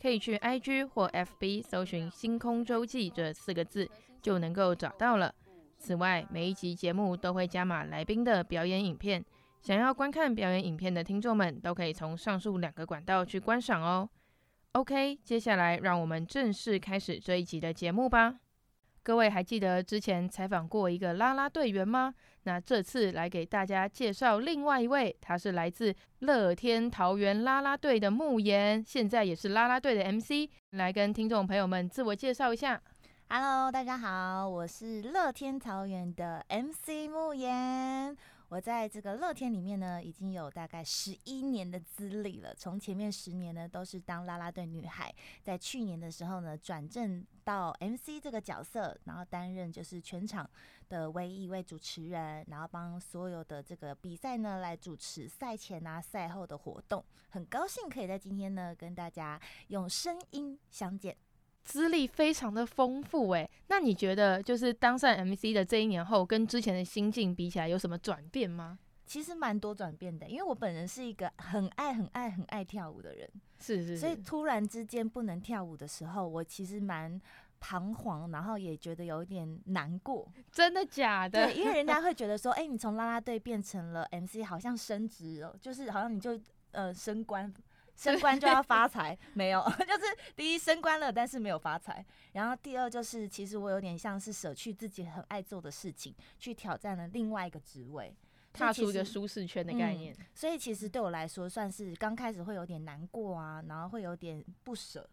可以去 IG 或 FB 搜寻“星空周记”这四个字，就能够找到了。此外，每一集节目都会加码来宾的表演影片，想要观看表演影片的听众们，都可以从上述两个管道去观赏哦。OK，接下来让我们正式开始这一集的节目吧。各位还记得之前采访过一个啦啦队员吗？那这次来给大家介绍另外一位，他是来自乐天桃园啦啦队的慕言，现在也是啦啦队的 MC，来跟听众朋友们自我介绍一下。Hello，大家好，我是乐天桃园的 MC 慕言。我在这个乐天里面呢，已经有大概十一年的资历了。从前面十年呢，都是当啦啦队女孩，在去年的时候呢，转正到 MC 这个角色，然后担任就是全场的唯一一位主持人，然后帮所有的这个比赛呢来主持赛前啊、赛后的活动。很高兴可以在今天呢跟大家用声音相见。资历非常的丰富诶，那你觉得就是当上 MC 的这一年后，跟之前的心境比起来有什么转变吗？其实蛮多转变的，因为我本人是一个很爱、很爱、很爱跳舞的人，是是是，所以突然之间不能跳舞的时候，我其实蛮彷徨，然后也觉得有一点难过。真的假的？对，因为人家 会觉得说，哎、欸，你从啦啦队变成了 MC，好像升职了，就是好像你就呃升官。升官就要发财？没有，就是第一升官了，但是没有发财。然后第二就是，其实我有点像是舍去自己很爱做的事情，去挑战了另外一个职位，踏出一个舒适圈的概念。嗯，所以其实对我来说，算是刚开始会有点难过啊，然后会有点不舍。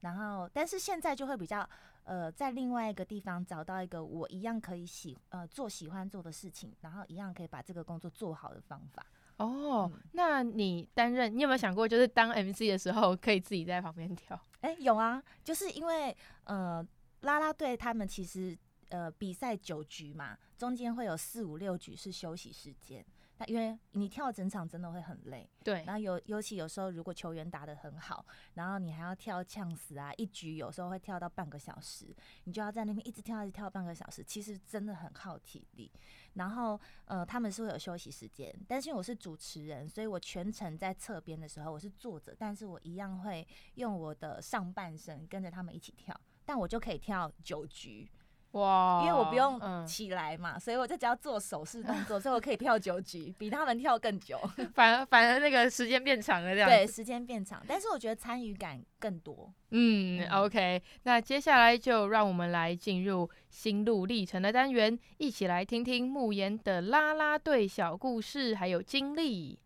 然后，但是现在就会比较呃，在另外一个地方找到一个我一样可以喜呃做喜欢做的事情，然后一样可以把这个工作做好的方法。哦，那你担任，你有没有想过，就是当 MC 的时候可以自己在旁边跳？哎、欸，有啊，就是因为呃，啦啦队他们其实呃比赛九局嘛，中间会有四五六局是休息时间。那因为你跳整场真的会很累，对。然后尤尤其有时候如果球员打得很好，然后你还要跳呛死啊，一局有时候会跳到半个小时，你就要在那边一直跳一直跳半个小时，其实真的很耗体力。然后呃，他们是会有休息时间，但是我是主持人，所以我全程在侧边的时候我是坐着，但是我一样会用我的上半身跟着他们一起跳，但我就可以跳九局。哇，因为我不用起来嘛，嗯、所以我就只要做手势动作，所以我可以跳九局，比他们跳更久。反而反而那个时间变长了，这样对，时间变长，但是我觉得参与感更多。嗯，嗯，OK，那接下来就让我们来进入心路历程的单元，一起来听听慕言的啦啦队小故事还有经历。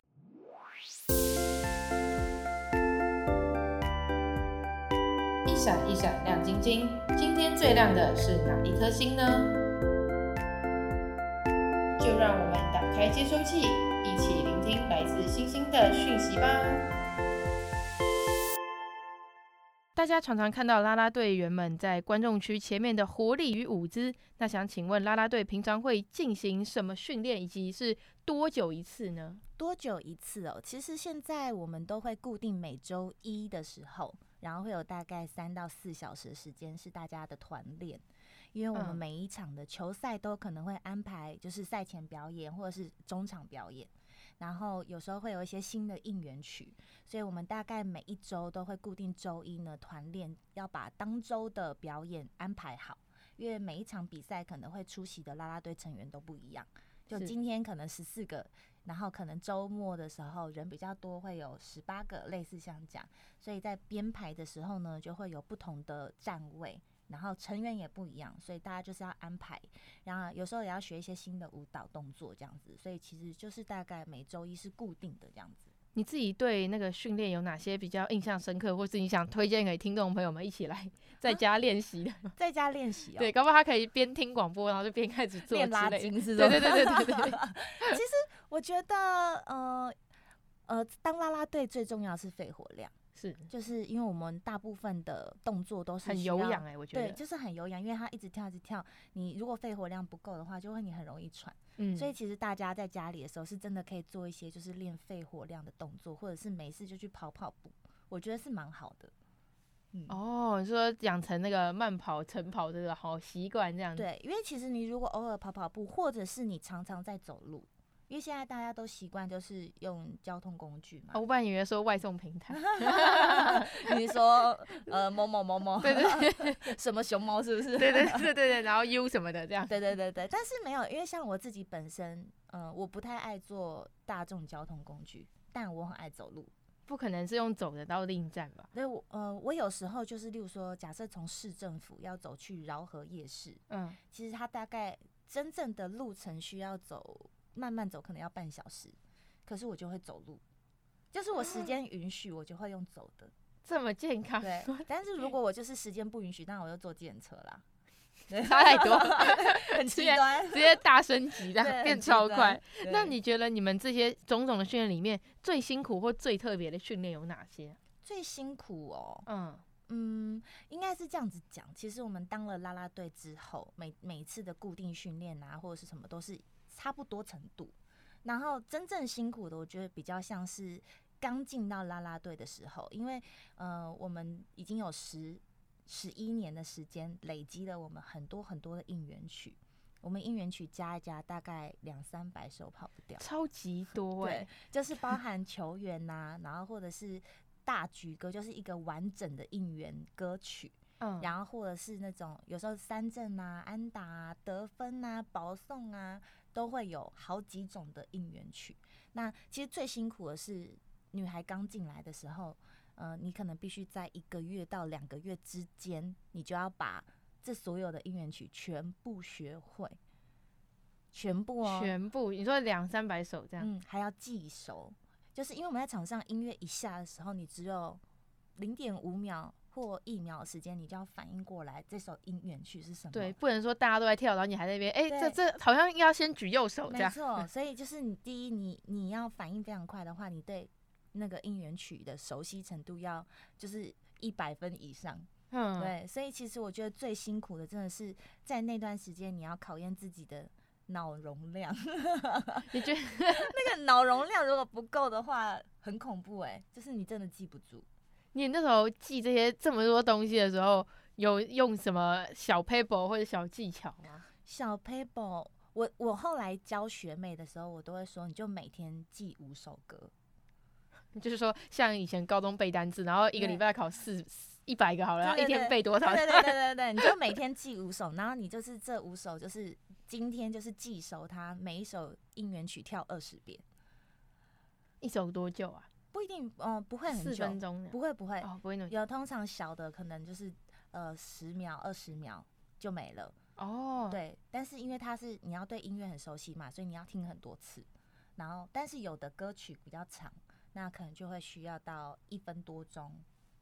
闪一闪亮晶晶，今天最亮的是哪一颗星呢？就让我们打开接收器，一起聆听来自星星的讯息吧。大家常常看到啦啦队员们在观众区前面的活力与舞姿，那想请问啦啦队平常会进行什么训练，以及是多久一次呢？多久一次哦？其实现在我们都会固定每周一的时候。然后会有大概三到四小时的时间是大家的团练，因为我们每一场的球赛都可能会安排就是赛前表演或者是中场表演，然后有时候会有一些新的应援曲，所以我们大概每一周都会固定周一呢团练，要把当周的表演安排好，因为每一场比赛可能会出席的啦啦队成员都不一样，就今天可能十四个。然后可能周末的时候人比较多，会有十八个类似像这样，所以在编排的时候呢，就会有不同的站位，然后成员也不一样，所以大家就是要安排，然后有时候也要学一些新的舞蹈动作这样子，所以其实就是大概每周一是固定的这样子。你自己对那个训练有哪些比较印象深刻，或是你想推荐给听众朋友们一起来在家练习的？啊、在家练习哦，对，搞不好他可以边听广播，然后就边开始做练拉筋，是吧？对对对对对对。其实我觉得，呃呃，当啦啦队最重要是肺活量。是，就是因为我们大部分的动作都是很有氧哎，我觉得对，就是很有氧，因为它一直跳一直跳，你如果肺活量不够的话，就会你很容易喘。嗯，所以其实大家在家里的时候是真的可以做一些就是练肺活量的动作，或者是没事就去跑跑步，我觉得是蛮好的。嗯，哦，你说养成那个慢跑、晨跑这个好习惯这样子。对，因为其实你如果偶尔跑跑步，或者是你常常在走路。因为现在大家都习惯就是用交通工具嘛，我本来以为说外送平台，你说呃某某某某，对对 对，什么熊猫是不是？对对对对对，然后 U 什么的这样，对对对对，但是没有，因为像我自己本身，嗯、呃，我不太爱坐大众交通工具，但我很爱走路，不可能是用走的到另一站吧？所以我呃，我有时候就是，例如说，假设从市政府要走去饶河夜市，嗯，其实它大概真正的路程需要走。慢慢走可能要半小时，可是我就会走路，就是我时间允许，我就会用走的，这么健康。对，但是如果我就是时间不允许，那我就坐计程车啦，差 太多，很极端，直接大升级的变超快。那你觉得你们这些种种的训练里面，最辛苦或最特别的训练有哪些？最辛苦哦，嗯嗯，应该是这样子讲。其实我们当了啦啦队之后，每每次的固定训练啊，或者是什么都是。差不多程度，然后真正辛苦的，我觉得比较像是刚进到啦啦队的时候，因为呃，我们已经有十十一年的时间，累积了我们很多很多的应援曲，我们应援曲加一加，大概两三百首跑不掉，超级多。哎、欸，对，就是包含球员呐、啊，然后或者是大局歌，就是一个完整的应援歌曲。嗯，然后或者是那种有时候三振啊、安打啊、得分啊、保送啊，都会有好几种的应援曲。那其实最辛苦的是女孩刚进来的时候，呃，你可能必须在一个月到两个月之间，你就要把这所有的应援曲全部学会，全部哦，全部。你说两三百首这样，嗯，还要记熟，就是因为我们在场上音乐一下的时候，你只有零点五秒。过一秒时间，你就要反应过来这首音乐曲是什么？对，不能说大家都在跳，然后你还在那边，哎、欸，这这好像要先举右手这样。没错，所以就是你第一，你你要反应非常快的话，你对那个音乐曲的熟悉程度要就是一百分以上。嗯，对，所以其实我觉得最辛苦的真的是在那段时间，你要考验自己的脑容量。你觉得那个脑容量如果不够的话，很恐怖哎、欸，就是你真的记不住。你那时候记这些这么多东西的时候，有用什么小 paper 或者小技巧吗？小 paper，我我后来教学妹的时候，我都会说，你就每天记五首歌，就是说像以前高中背单词，然后一个礼拜考四一百个好了，然后一天背多少？对对对对对对，你就每天记五首，然后你就是这五首就是今天就是记熟它，每一首应援曲跳二十遍，一首多久啊？不一定，嗯、呃，不会很久，四分钟，不会不会，哦，不会那么有通常小的可能就是呃十秒二十秒就没了哦。对，但是因为它是你要对音乐很熟悉嘛，所以你要听很多次。然后，但是有的歌曲比较长，那可能就会需要到一分多钟、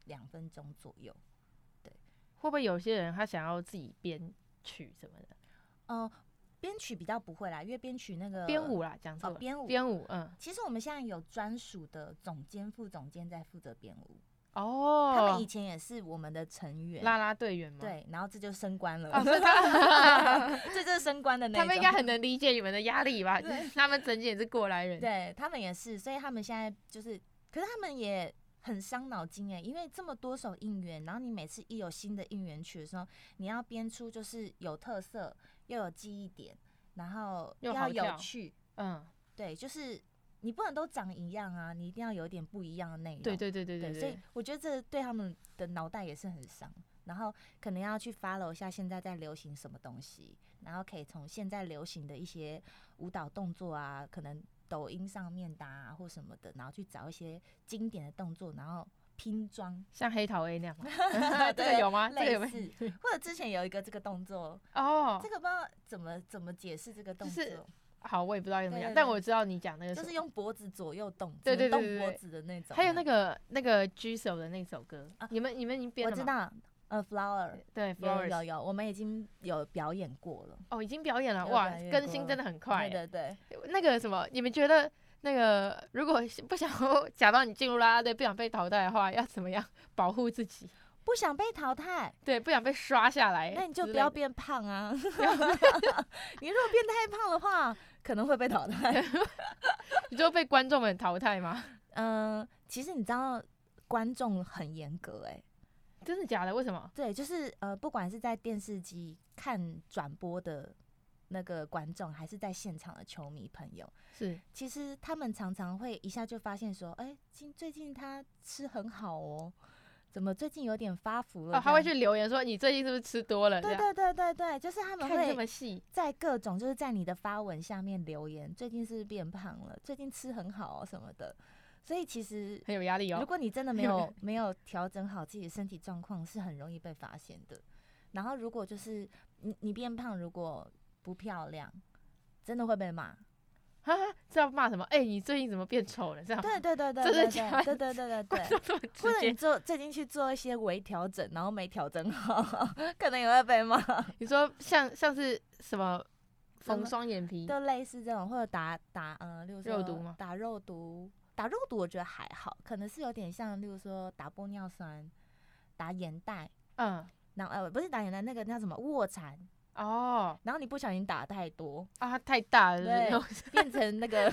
两分钟左右。对，会不会有些人他想要自己编曲什么的？嗯、呃。编曲比较不会啦，因为编曲那个编舞啦，讲错了。编舞，编舞，嗯。其实我们现在有专属的总监、副总监在负责编舞。哦。他们以前也是我们的成员，啦啦队员嘛。对，然后这就升官了。哦，这就是升官的那种。他们应该很能理解你们的压力吧？他们曾经也是过来人。对，他们也是，所以他们现在就是，可是他们也很伤脑筋哎，因为这么多首应援，然后你每次一有新的应援曲的时候，你要编出就是有特色。又有记忆点，然后又要有趣，嗯，对，就是你不能都长一样啊，你一定要有点不一样的内容。对对对对对，对，所以我觉得这对他们的脑袋也是很伤，然后可能要去 follow 一下现在在流行什么东西，然后可以从现在流行的一些舞蹈动作啊，可能抖音上面的啊或什么的，然后去找一些经典的动作，然后拼装，像黑桃 A 那样 吗？这个有吗？类似，或者之前有一个这个动作。哦，这个不知道怎么怎么解释这个动作。好，我也不知道怎么讲，但我知道你讲那个就是用脖子左右动，对对对，动脖子的那种。还有那个那个 G 手的那首歌，你们你们已经编了？我知道，呃，Flower，对，有有有，我们已经有表演过了。哦，已经表演了，哇，更新真的很快。对对对，那个什么，你们觉得那个如果不想假装你进入啦啦队，不想被淘汰的话，要怎么样保护自己？不想被淘汰，对，不想被刷下来，那你就不要变胖啊！你如果变太胖的话，可能会被淘汰。你就被观众们淘汰吗？嗯、呃，其实你知道，观众很严格、欸，哎，真的假的？为什么？对，就是呃，不管是在电视机看转播的那个观众，还是在现场的球迷朋友，是，其实他们常常会一下就发现说，哎、欸，今最近他吃很好哦。怎么最近有点发福了？哦，他会去留言说你最近是不是吃多了？对对对对对，就是他们会这么细，在各种就是在你的发文下面留言，最近是不是变胖了？最近吃很好什么的，所以其实很有压力哦。如果你真的没 有没有调整好自己的身体状况是很容易被发现的。然后如果就是你你变胖如果不漂亮真的会被骂 这要骂什么？哎你最近怎么变丑了？这样对对对对对对对对对对对或者你做最近去做一些微调整然后没调整好 可能也会被骂。你说像像是什么缝双眼皮都类似这种或者打打呃肉毒吗？打肉毒打肉毒我觉得还好，可能是有点像，例如说打玻尿酸、打眼袋，嗯，那呃不是打眼袋，那个叫什么卧蚕。哦，然后你不小心打太多啊，太大了，变成那个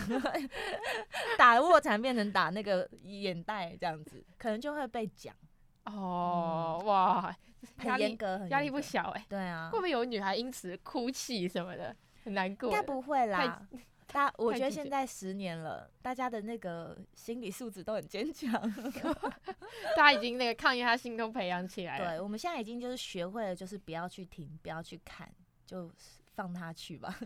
打卧蚕变成打那个眼袋这样子，可能就会被讲。哦，哇，很严格，很压力不小哎。对啊，会不会有女孩因此哭泣什么的，很难过？应该不会啦。大，我觉得现在十年了，大家的那个心理素质都很坚强 大家已经那个抗压他心中培养起来了。对，我们现在已经就是学会了，就是不要去听，不要去看，就放他去吧。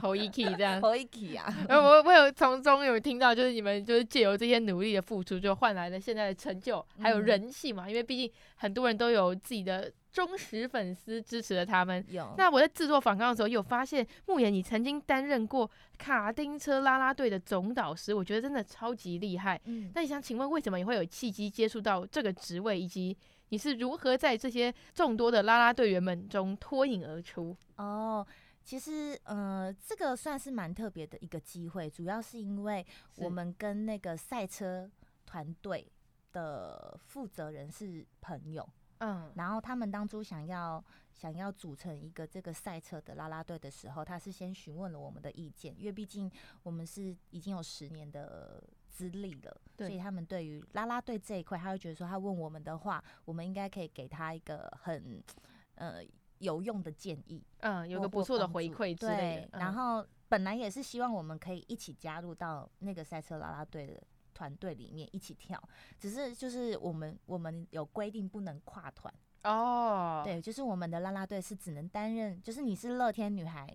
侯一气这样，侯一气啊！我我有从中有听到，就是你们就是借由这些努力的付出，就换来了现在的成就，还有人气嘛。嗯、因为毕竟很多人都有自己的。忠实粉丝支持了他们。有。那我在制作访纲的时候，有发现慕言，你曾经担任过卡丁车拉拉队的总导师，我觉得真的超级厉害。嗯。那你想请问，为什么你会有契机接触到这个职位，以及你是如何在这些众多的拉拉队员们中脱颖而出？哦，其实，呃，这个算是蛮特别的一个机会，主要是因为我们跟那个赛车团队的负责人是朋友。嗯，然后他们当初想要想要组成一个这个赛车的拉拉队的时候，他是先询问了我们的意见，因为毕竟我们是已经有十年的资历了，所以他们对于拉拉队这一块，他会觉得说，他问我们的话，我们应该可以给他一个很呃有用的建议，嗯，有个不错的回馈之类的。对，然后本来也是希望我们可以一起加入到那个赛车啦啦队的。团队里面一起跳，只是就是我们我们有规定不能跨团哦。Oh. 对，就是我们的啦啦队是只能担任，就是你是乐天女孩，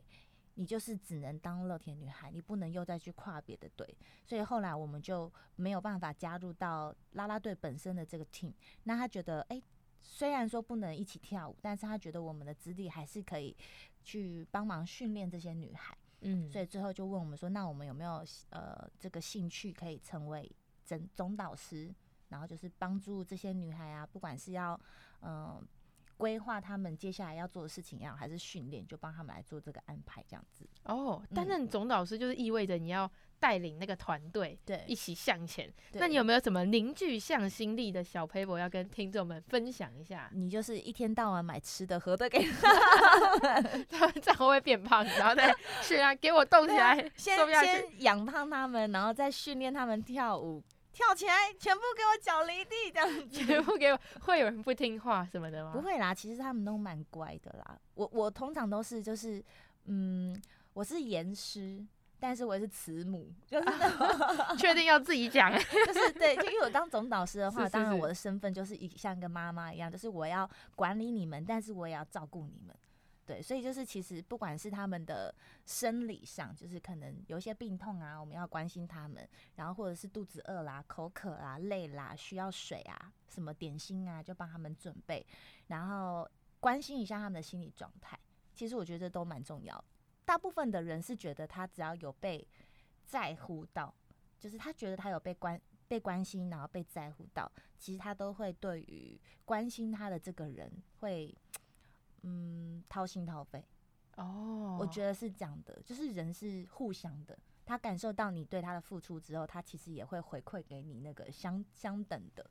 你就是只能当乐天女孩，你不能又再去跨别的队。所以后来我们就没有办法加入到啦啦队本身的这个 team。那他觉得，哎、欸，虽然说不能一起跳舞，但是他觉得我们的资历还是可以去帮忙训练这些女孩。嗯，所以最后就问我们说，那我们有没有呃这个兴趣可以成为总总导师，然后就是帮助这些女孩啊，不管是要嗯规划他们接下来要做的事情要，还是训练，就帮他们来做这个安排这样子。哦，担任总导师就是意味着你要。带领那个团队，对，一起向前。那你有没有什么凝聚向心力的小 paper 要跟听众们分享一下？你就是一天到晚买吃的喝的给他们，他们这样会变胖？然后再是啊，给我动起来，先先养胖他们，然后再训练他们跳舞，跳起来，全部给我脚离地，这样全部给我。会有人不听话什么的吗？不会啦，其实他们都蛮乖的啦。我我通常都是就是，嗯，我是严师。但是我也是慈母，就是 确定要自己讲，就是对，就因为我当总导师的话，当然我的身份就是一像一个妈妈一样，就是我要管理你们，但是我也要照顾你们，对，所以就是其实不管是他们的生理上，就是可能有一些病痛啊，我们要关心他们，然后或者是肚子饿啦、口渴啦、累啦、需要水啊、什么点心啊，就帮他们准备，然后关心一下他们的心理状态。其实我觉得都蛮重要。大部分的人是觉得他只要有被在乎到，就是他觉得他有被关被关心，然后被在乎到，其实他都会对于关心他的这个人会。嗯，掏心掏肺哦，oh. 我觉得是这样的，就是人是互相的，他感受到你对他的付出之后，他其实也会回馈给你那个相相等的。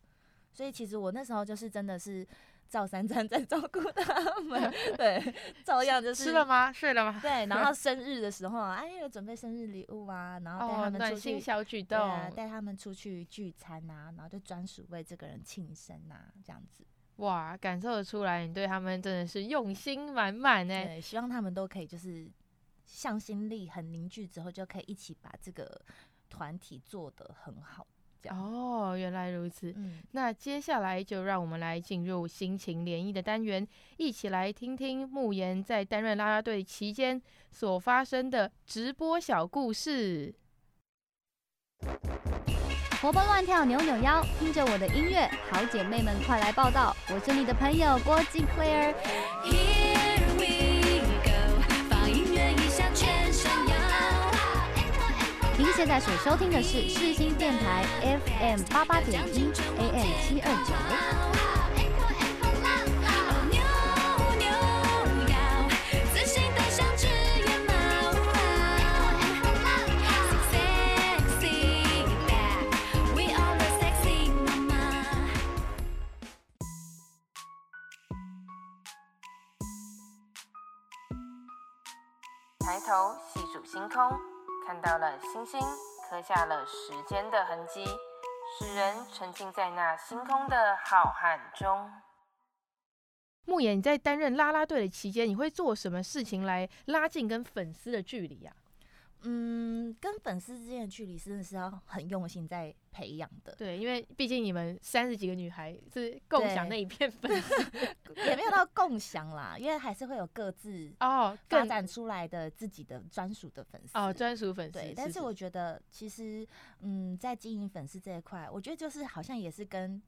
所以其实我那时候就是真的是赵三餐在照顾他们，对，照样就是吃了吗？睡了吗？对，然后 生日的时候，哎，有准备生日礼物啊，然后带他们出去，小举动，对啊，带他们出去聚餐啊，然后就专属为这个人庆生啊，这样子。哇，感受得出来，你对他们真的是用心满满呢。对，希望他们都可以就是向心力很凝聚之后，就可以一起把这个团体做得很好。这样哦，原来如此。嗯，那接下来就让我们来进入心情联谊的单元，一起来听听慕言在担任啦啦队期间所发生的直播小故事。活蹦乱跳，扭扭腰，听着我的音乐，好姐妹们快来报道！我是你的朋友郭静 Claire。您现在所收听的是世新电台 FM 八八点一 AM 七二九。抬头细数星空，看到了星星，刻下了时间的痕迹，使人沉浸在那星空的浩瀚中。牧野，你在担任啦啦队的期间，你会做什么事情来拉近跟粉丝的距离呀？嗯，跟粉丝之间的距离真的是要很用心在培养的。对，因为毕竟你们三十几个女孩是共享那一片粉丝，也没有到共享啦，因为还是会有各自哦发展出来的自己的专属的粉丝哦，专属粉丝。对，但是我觉得其实嗯，在经营粉丝这一块，我觉得就是好像也是跟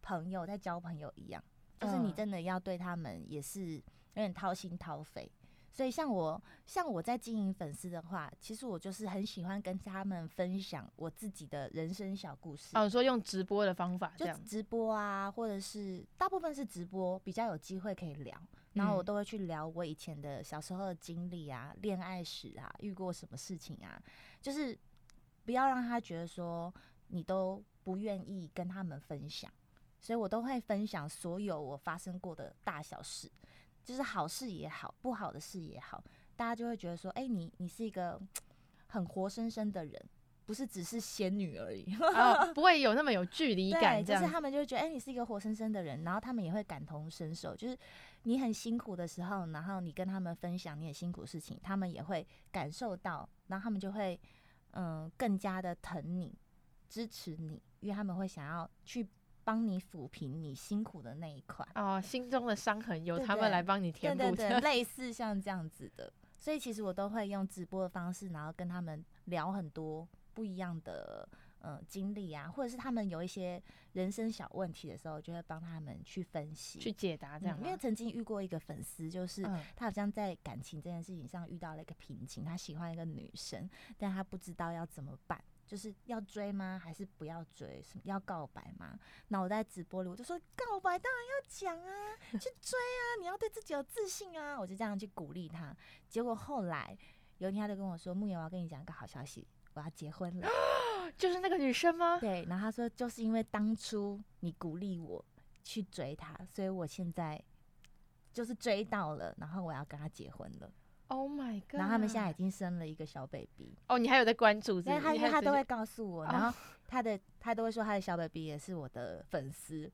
朋友在交朋友一样，就是你真的要对他们也是有点掏心掏肺。所以像我，像我在经营粉丝的话，其实我就是很喜欢跟他们分享我自己的人生小故事。哦，说用直播的方法，就直播啊，或者是大部分是直播，比较有机会可以聊。然后我都会去聊我以前的小时候的经历啊，恋爱史啊，遇过什么事情啊，就是不要让他觉得说你都不愿意跟他们分享。所以我都会分享所有我发生过的大小事。就是好事也好，不好的事也好，大家就会觉得说，哎、欸，你你是一个很活生生的人，不是只是仙女而已，哦、不会有那么有距离感。对，就是他们就会觉得，哎、欸，你是一个活生生的人，然后他们也会感同身受，就是你很辛苦的时候，然后你跟他们分享你很辛苦的事情，他们也会感受到，然后他们就会嗯更加的疼你，支持你，因为他们会想要去。帮你抚平你辛苦的那一块哦，心中的伤痕由他们来帮你填补。对对对，类似像这样子的，所以其实我都会用直播的方式，然后跟他们聊很多不一样的呃经历啊，或者是他们有一些人生小问题的时候，就会帮他们去分析、去解答这样、嗯。因为曾经遇过一个粉丝，就是他好像在感情这件事情上遇到了一个瓶颈，他喜欢一个女生，但他不知道要怎么办。就是要追吗？还是不要追？什么要告白吗？那我在直播里我就说，告白当然要讲啊，去追啊！你要对自己有自信啊！我就这样去鼓励他。结果后来有一天他就跟我说：“沐妍，我要跟你讲一个好消息，我要结婚了。”就是那个女生吗？对。然后他说，就是因为当初你鼓励我去追她，所以我现在就是追到了，然后我要跟他结婚了。Oh my god！然后他们现在已经生了一个小 baby。哦，你还有在关注？因为他都会告诉我，然后他的他都会说他的小 baby 也是我的粉丝。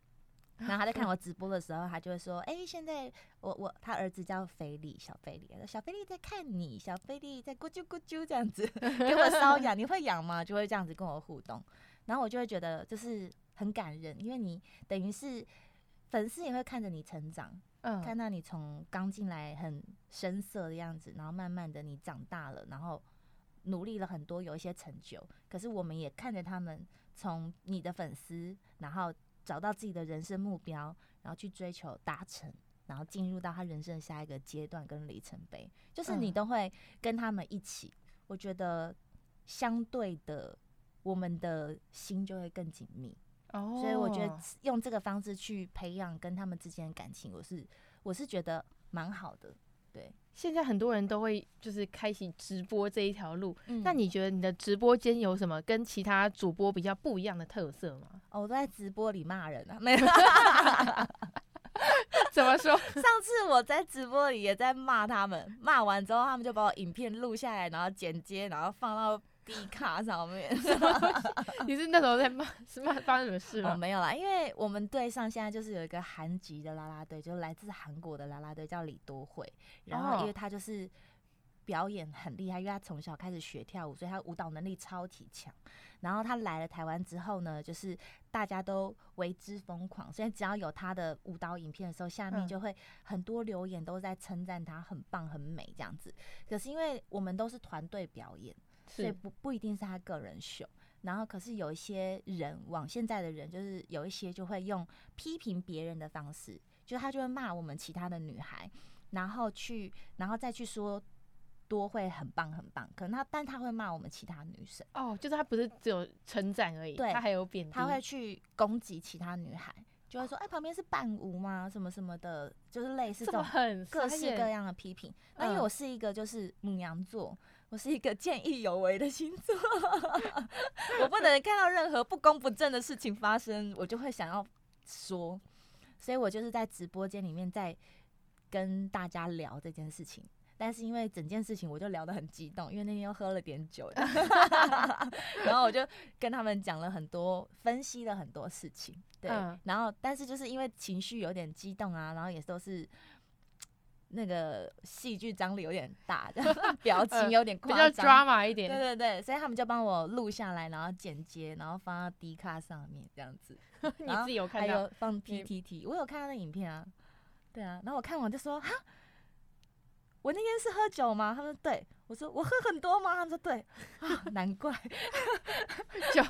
然后他在看我直播的时候，他就会说：“哎，现在我我他儿子叫菲利，小菲利，小菲利在看你，小菲利在咕啾咕啾这样子 给我搔痒，你会痒吗？”就会这样子跟我互动，然后我就会觉得就是很感人，因为你等于是粉丝也会看着你成长，嗯，看到你从刚进来很生涩的样子，然后慢慢的你长大了，然后努力了很多，有一些成就。可是我们也看着他们从你的粉丝，然后找到自己的人生目标，然后去追求达成，然后进入到他人生的下一个阶段跟里程碑，就是你都会跟他们一起。嗯、我觉得相对的，我们的心就会更紧密。哦，所以我觉得用这个方式去培养跟他们之间的感情，我是我是觉得蛮好的。对，现在很多人都会就是开启直播这一条路。嗯，那你觉得你的直播间有什么跟其他主播比较不一样的特色吗？哦，我都在直播里骂人啊，没有？怎么说？上次我在直播里也在骂他们，骂完之后他们就把我影片录下来，然后剪接，然后放到。D 卡上面，你是那时候在骂，是骂发生什么事吗？哦，没有啦，因为我们队上现在就是有一个韩籍的啦啦队，就是来自韩国的啦啦队叫李多惠，然后因为他就是表演很厉害，因为他从小开始学跳舞，所以他舞蹈能力超级强。然后他来了台湾之后呢，就是大家都为之疯狂，所以只要有他的舞蹈影片的时候，下面就会很多留言都在称赞他很棒很美这样子。可是因为我们都是团队表演。所以不不一定是他个人秀，然后可是有一些人往现在的人，就是有一些就会用批评别人的方式，就他就会骂我们其他的女孩，然后去然后再去说多会很棒很棒，可能他但他会骂我们其他女生哦，就是他不是只有称赞而已，对，他还有贬低，他会去攻击其他女孩，就会说哎、欸、旁边是伴舞吗？什么什么的，就是类似这种各式各样的批评。那因为我是一个就是母羊座。我是一个见义勇为的星座，我不能看到任何不公不正的事情发生，我就会想要说，所以我就是在直播间里面在跟大家聊这件事情。但是因为整件事情我就聊得很激动，因为那天又喝了点酒，然后我就跟他们讲了很多，分析了很多事情，对，然后但是就是因为情绪有点激动啊，然后也都是。那个戏剧张力有点大，表情有点夸张，比较 drama 一点。对对对，所以他们就帮我录下来，然后剪接，然后放到 D 卡上面这样子。你自己有看到？还有放 PTT，我有看到那影片啊。对啊，然后我看完就说哈。我那天是喝酒吗？他说对，我说我喝很多吗？他说对，啊，难怪 酒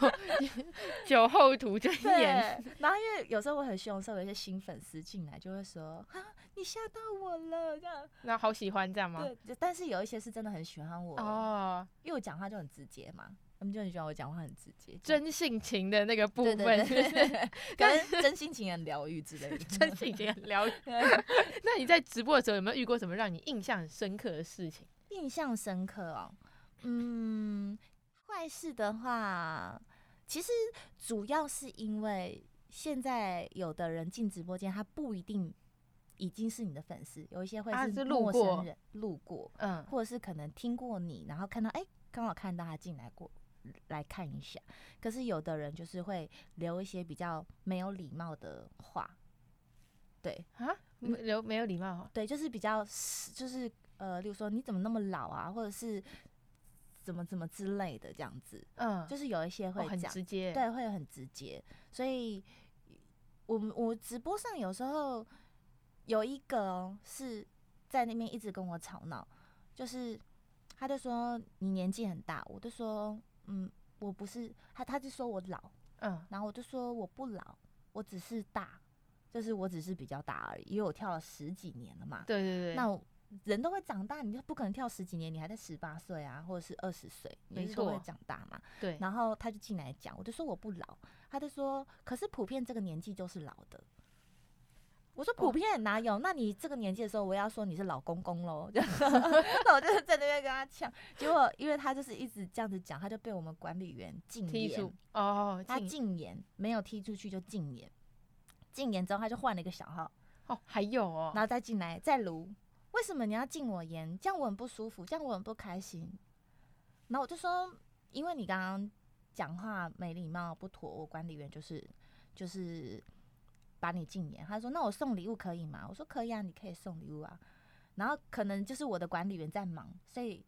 酒后吐真言。然后因为有时候我很凶，所以有一些新粉丝进来就会说啊，你吓到我了这样。那好喜欢这样吗？对，但是有一些是真的很喜欢我哦，因为我讲话就很直接嘛。他们就很喜欢我讲话很直接，真性情的那个部分，对对对，跟真性情很疗愈之类的，真性情很疗愈。那你在直播的时候有没有遇过什么让你印象很深刻的事情？印象深刻哦，嗯，坏事的话，其实主要是因为现在有的人进直播间，他不一定已经是你的粉丝，有一些会是陌生人路过，嗯，或者是可能听过你，然后看到哎，刚好看到他进来过。来看一下，可是有的人就是会留一些比较没有礼貌的话，对。啊，留没有礼貌，对，就是比较就是呃，例如说你怎么那么老啊，或者是怎么怎么之类的这样子，嗯，就是有一些会讲，很直接，对，会很直接，所以我们我直播上有时候有一个哦，是在那边一直跟我吵闹，就是他就说你年纪很大，我就说。嗯，我不是他，他就说我老，嗯，然后我就说我不老，我只是大，就是我只是比较大而已，因为我跳了十几年了嘛。对对对。那人都会长大，你就不可能跳十几年，你还在十八岁啊，或者是二十岁，没错会长大嘛。对。然后他就进来讲，我就说我不老，他就说，可是普遍这个年纪就是老的。我说普遍哪有？那你这个年纪的时候，我要说你是老公公喽。那我就是在那边跟他抢，结果因为他就是一直这样子讲，他就被我们管理员禁言。哦，他禁言，没有踢出去就禁言。禁言之后他就换了一个小号。哦，还有哦，然后再进来再卢。为什么你要禁我言？这样我很不舒服，这样我很不开心。然后我就说，因为你刚刚讲话没礼貌不妥，我管理员就是就是。把你禁言，他说：“那我送礼物可以吗？”我说：“可以啊，你可以送礼物啊。”然后可能就是我的管理员在忙，所以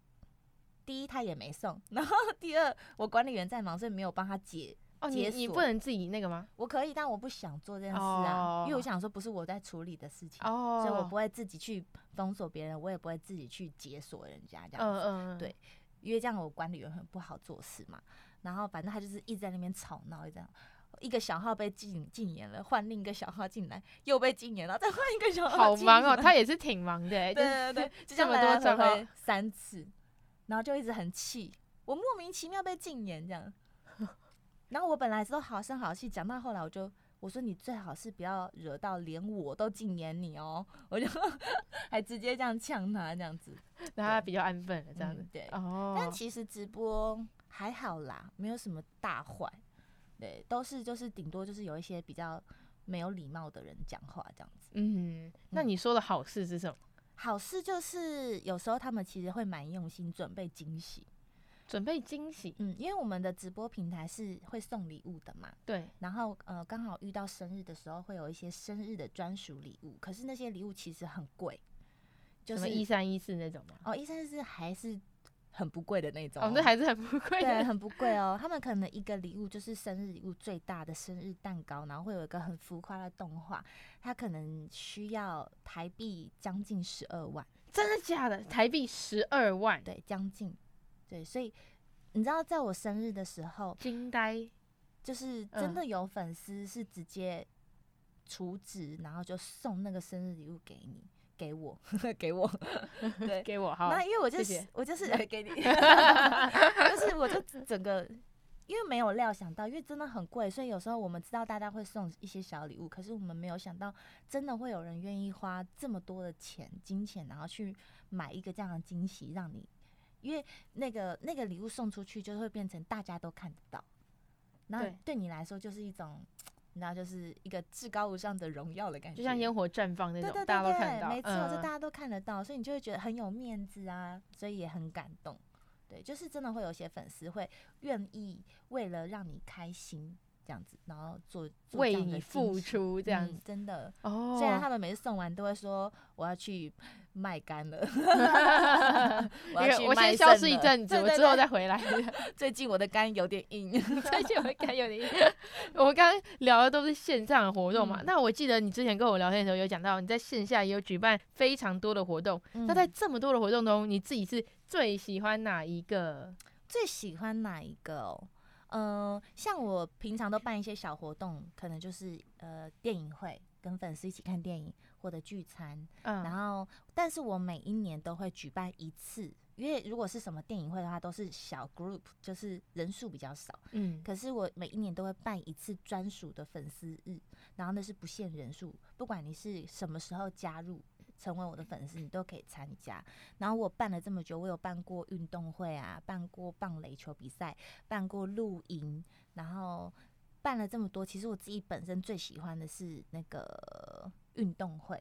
第一他也没送，然后第二我管理员在忙，所以没有帮他解哦，你你不能自己那个吗？我可以，但我不想做这件事啊，因为我想说不是我在处理的事情，所以我不会自己去封锁别人，我也不会自己去解锁人家这样子。嗯嗯，对，因为这样我管理员很不好做事嘛。然后反正他就是一直在那边吵闹，这样。一个小号被禁禁言了，换另一个小号进来，又被禁言了，再换一个小号。好忙哦，他也是挺忙的。对对对，就这么多转会三次，然后就一直很气，我莫名其妙被禁言这样。然后我本来都好声好气，讲到后来我就我说你最好是不要惹到连我都禁言你哦，我就还直接这样呛他这样子，让他比较安分了这样子。对哦，但其实直播还好啦，没有什么大坏。对，都是就是顶多就是有一些比较没有礼貌的人讲话这样子。嗯，那你说的好事是什么？好事就是有时候他们其实会蛮用心准备惊喜，准备惊喜。嗯，因为我们的直播平台是会送礼物的嘛。对。然后呃，刚好遇到生日的时候，会有一些生日的专属礼物，可是那些礼物其实很贵，就是一三一四那种吗？哦，一三一四还是。很不贵的那种，哦，那还是很不贵，对，很不贵哦。他们可能一个礼物就是生日礼物最大的生日蛋糕，然后会有一个很浮夸的动画，它可能需要台币将近十二万，真的假的？台币十二万？对，将近，对，所以你知道，在我生日的时候，惊呆，就是真的有粉丝是直接储值，然后就送那个生日礼物给你。给我，给我，对，给我好。那因为我就是我就是来给你，就是我就整个，因为没有料想到，因为真的很贵，所以有时候我们知道大家会送一些小礼物，可是我们没有想到，真的会有人愿意花这么多的钱金钱，然后去买一个这样的惊喜，让你，因为那个那个礼物送出去，就会变成大家都看得到，那对你来说就是一种。那就是一个至高无上的荣耀的感觉，就像烟火绽放那种，对对对对，大家都看到，没错，就大家都看得到，所以你就会觉得很有面子啊，所以也很感动。对，就是真的会有些粉丝会愿意为了让你开心。这样子，然后做，做为你付出，这样子、嗯、真的。哦，虽然他们每次送完都会说我要去卖干了，我要去我先消失一阵子，我之后再回来。最近我的肝有点硬，最近我的肝有点硬。我们刚刚聊的都是线上的活动嘛，嗯、那我记得你之前跟我聊天的时候有讲到，你在线下也有举办非常多的活动。嗯、那在这么多的活动中，你自己是最喜欢哪一个？最喜欢哪一个、哦？嗯、呃，像我平常都办一些小活动，可能就是呃电影会，跟粉丝一起看电影或者聚餐。嗯，然后，但是我每一年都会举办一次，因为如果是什么电影会的话，都是小 group，就是人数比较少。嗯，可是我每一年都会办一次专属的粉丝日，然后那是不限人数，不管你是什么时候加入。成为我的粉丝，你都可以参加。然后我办了这么久，我有办过运动会啊，办过棒垒球比赛，办过露营，然后办了这么多。其实我自己本身最喜欢的是那个运动会，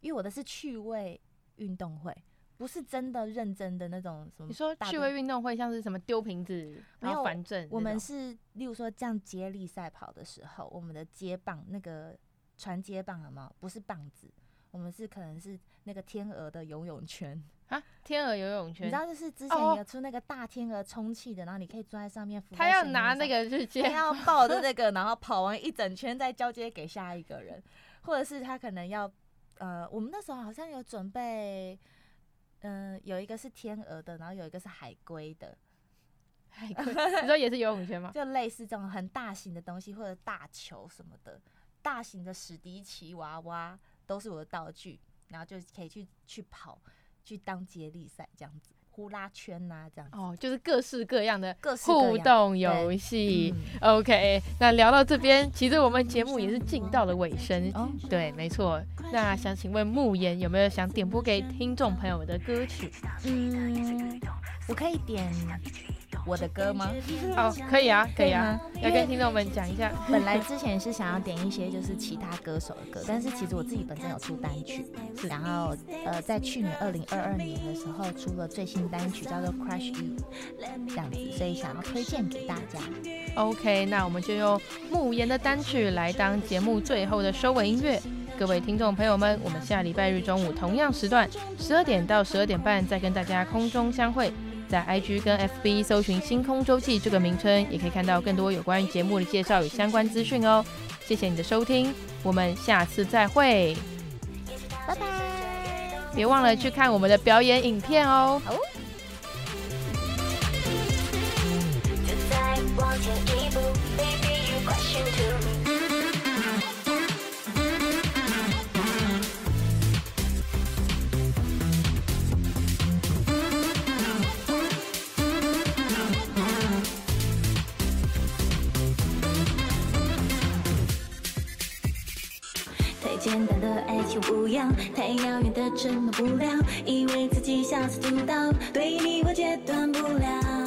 因为我的是趣味运动会，不是真的认真的那种什么。你说趣味运动会像是什么丢瓶子，然后反正我们是，例如说这样接力赛跑的时候，我们的接棒那个传接棒有没有？不是棒子。我们是可能是那个天鹅的游泳圈 啊，天鹅游泳圈，你知道就是之前有出那个大天鹅充气的，然后你可以坐在上面，他要拿那个去接，他要抱着 那个，然后跑完一整圈再交接给下一个人，或者是他可能要呃，我们那时候好像有准备，嗯、呃，有一个是天鹅的，然后有一个是海龟的，海龟，你说也是游泳圈吗？就类似这种很大型的东西，或者大球什么的，大型的史迪奇娃娃。都是我的道具，然后就可以去去跑，去当接力赛这样子，呼啦圈呐、啊、这样子。哦，就是各式各样的互动游戏。OK，那聊到这边，其实我们节目也是进到了尾声。哦，对，没错。那想请问慕言有没有想点播给听众朋友们的歌曲？嗯，我可以点。我的歌吗？哦，可以啊，可以啊，要跟听众们讲一下。本来之前是想要点一些就是其他歌手的歌，但是其实我自己本身有出单曲，然后呃，在去年二零二二年的时候出了最新单曲，叫做《Crush You》这样子，所以想要推荐给大家。OK，那我们就用慕言的单曲来当节目最后的收尾音乐。各位听众朋友们，我们下礼拜日中午同样时段，十二点到十二点半再跟大家空中相会。在 IG 跟 FB 搜寻“星空周记”这个名称，也可以看到更多有关于节目的介绍与相关资讯哦。谢谢你的收听，我们下次再会，拜拜！别忘了去看我们的表演影片哦。太遥远的承诺不了，以为自己下次听到，对你我戒断不了。